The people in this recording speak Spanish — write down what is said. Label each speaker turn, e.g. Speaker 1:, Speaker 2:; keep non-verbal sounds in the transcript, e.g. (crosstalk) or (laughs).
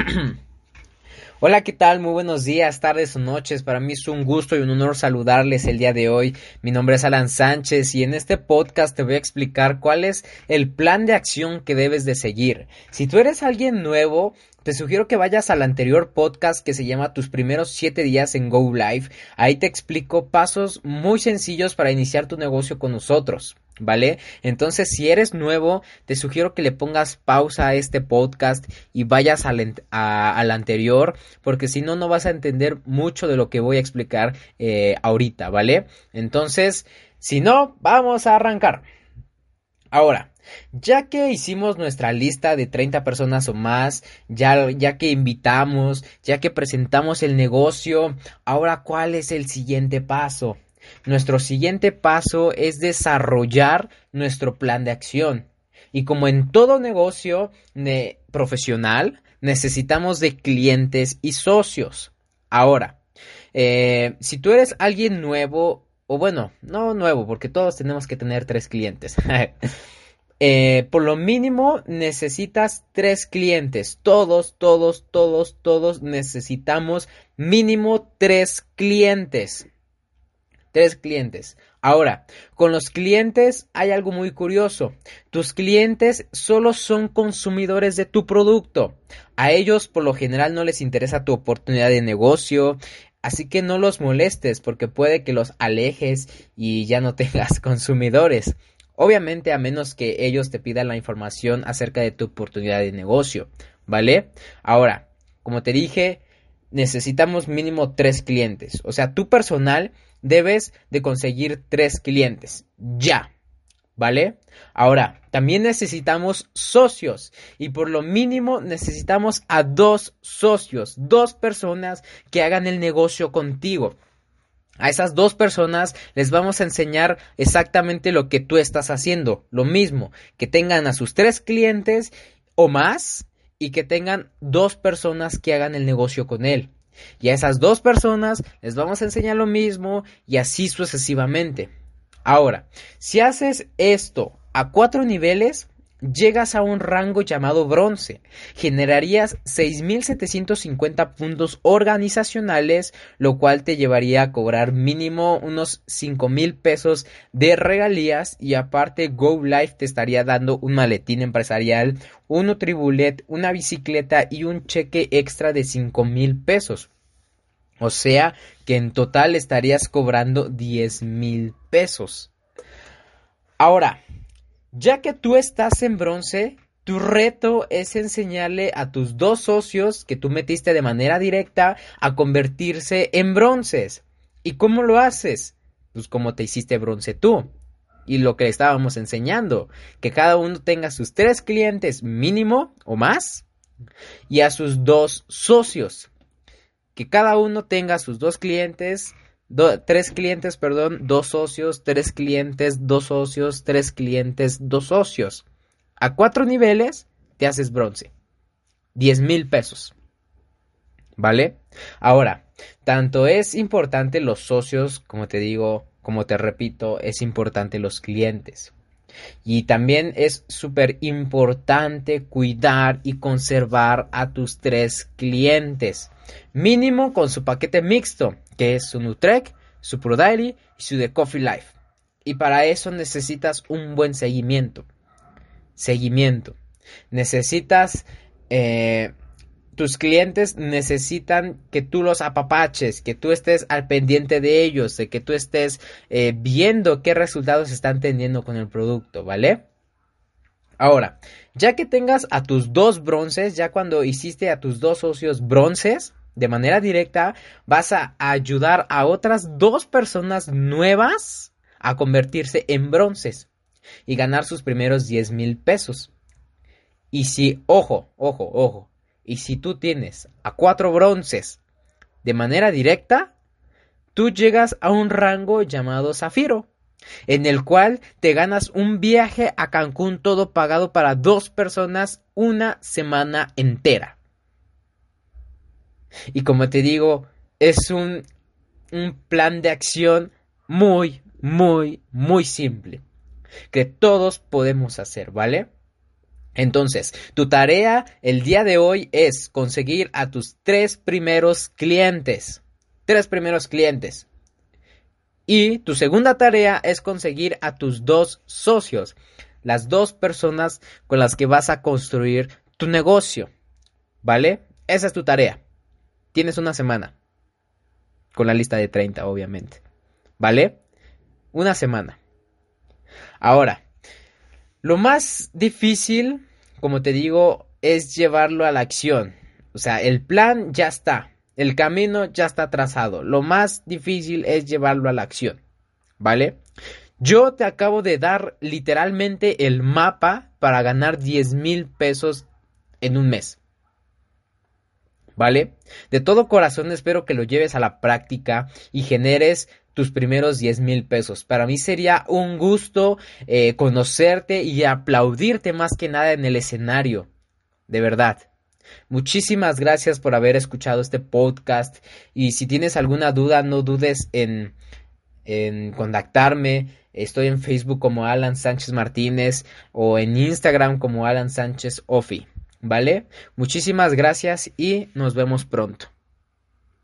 Speaker 1: (clears throat) Hola, ¿qué tal? Muy buenos días, tardes o noches. Para mí es un gusto y un honor saludarles el día de hoy. Mi nombre es Alan Sánchez y en este podcast te voy a explicar cuál es el plan de acción que debes de seguir. Si tú eres alguien nuevo, te sugiero que vayas al anterior podcast que se llama Tus primeros 7 días en Go Live. Ahí te explico pasos muy sencillos para iniciar tu negocio con nosotros. ¿Vale? Entonces, si eres nuevo, te sugiero que le pongas pausa a este podcast y vayas al, anterior, porque si no, no vas a entender mucho de lo que voy a explicar eh, ahorita, ¿vale? Entonces, si no, vamos a arrancar. Ahora, ya que hicimos nuestra lista de 30 personas o más, ya, ya que invitamos, ya que presentamos el negocio, ahora ¿cuál es el siguiente paso? Nuestro siguiente paso es desarrollar nuestro plan de acción. Y como en todo negocio profesional, necesitamos de clientes y socios. Ahora, eh, si tú eres alguien nuevo, o bueno, no nuevo, porque todos tenemos que tener tres clientes. (laughs) Eh, por lo mínimo necesitas tres clientes. Todos, todos, todos, todos necesitamos mínimo tres clientes. Tres clientes. Ahora, con los clientes hay algo muy curioso. Tus clientes solo son consumidores de tu producto. A ellos por lo general no les interesa tu oportunidad de negocio. Así que no los molestes porque puede que los alejes y ya no (laughs) tengas consumidores. Obviamente a menos que ellos te pidan la información acerca de tu oportunidad de negocio. ¿Vale? Ahora, como te dije, necesitamos mínimo tres clientes. O sea, tu personal debes de conseguir tres clientes. Ya. ¿Vale? Ahora, también necesitamos socios y por lo mínimo necesitamos a dos socios, dos personas que hagan el negocio contigo. A esas dos personas les vamos a enseñar exactamente lo que tú estás haciendo, lo mismo, que tengan a sus tres clientes o más y que tengan dos personas que hagan el negocio con él. Y a esas dos personas les vamos a enseñar lo mismo y así sucesivamente. Ahora, si haces esto a cuatro niveles, llegas a un rango llamado bronce. Generarías 6.750 puntos organizacionales, lo cual te llevaría a cobrar mínimo unos 5.000 pesos de regalías y aparte Go Life te estaría dando un maletín empresarial, un Nutribullet, una bicicleta y un cheque extra de 5.000 pesos. O sea que en total estarías cobrando 10.000 pesos. Ahora, ya que tú estás en bronce, tu reto es enseñarle a tus dos socios que tú metiste de manera directa a convertirse en bronces. ¿Y cómo lo haces? Pues como te hiciste bronce tú. Y lo que le estábamos enseñando, que cada uno tenga sus tres clientes mínimo o más y a sus dos socios. Que cada uno tenga sus dos clientes tres clientes, perdón, dos socios, tres clientes, dos socios, tres clientes, dos socios. A cuatro niveles te haces bronce. Diez mil pesos. ¿Vale? Ahora, tanto es importante los socios, como te digo, como te repito, es importante los clientes. Y también es súper importante cuidar y conservar a tus tres clientes. Mínimo con su paquete mixto, que es su Nutrec, su ProDaily y su The Coffee Life. Y para eso necesitas un buen seguimiento. Seguimiento. Necesitas... Eh, tus clientes necesitan que tú los apapaches, que tú estés al pendiente de ellos, de que tú estés eh, viendo qué resultados están teniendo con el producto, ¿vale? Ahora, ya que tengas a tus dos bronces, ya cuando hiciste a tus dos socios bronces, de manera directa, vas a ayudar a otras dos personas nuevas a convertirse en bronces y ganar sus primeros 10 mil pesos. Y si, ojo, ojo, ojo, y si tú tienes a cuatro bronces de manera directa, tú llegas a un rango llamado Zafiro, en el cual te ganas un viaje a Cancún todo pagado para dos personas una semana entera. Y como te digo, es un, un plan de acción muy, muy, muy simple, que todos podemos hacer, ¿vale? Entonces, tu tarea el día de hoy es conseguir a tus tres primeros clientes. Tres primeros clientes. Y tu segunda tarea es conseguir a tus dos socios. Las dos personas con las que vas a construir tu negocio. ¿Vale? Esa es tu tarea. Tienes una semana. Con la lista de 30, obviamente. ¿Vale? Una semana. Ahora, lo más difícil, como te digo, es llevarlo a la acción. O sea, el plan ya está, el camino ya está trazado. Lo más difícil es llevarlo a la acción. ¿Vale? Yo te acabo de dar literalmente el mapa para ganar 10 mil pesos en un mes. ¿Vale? De todo corazón espero que lo lleves a la práctica y generes tus primeros 10 mil pesos. Para mí sería un gusto eh, conocerte y aplaudirte más que nada en el escenario. De verdad. Muchísimas gracias por haber escuchado este podcast y si tienes alguna duda no dudes en, en contactarme. Estoy en Facebook como Alan Sánchez Martínez o en Instagram como Alan Sánchez Ofi. ¿Vale? Muchísimas gracias y nos vemos pronto.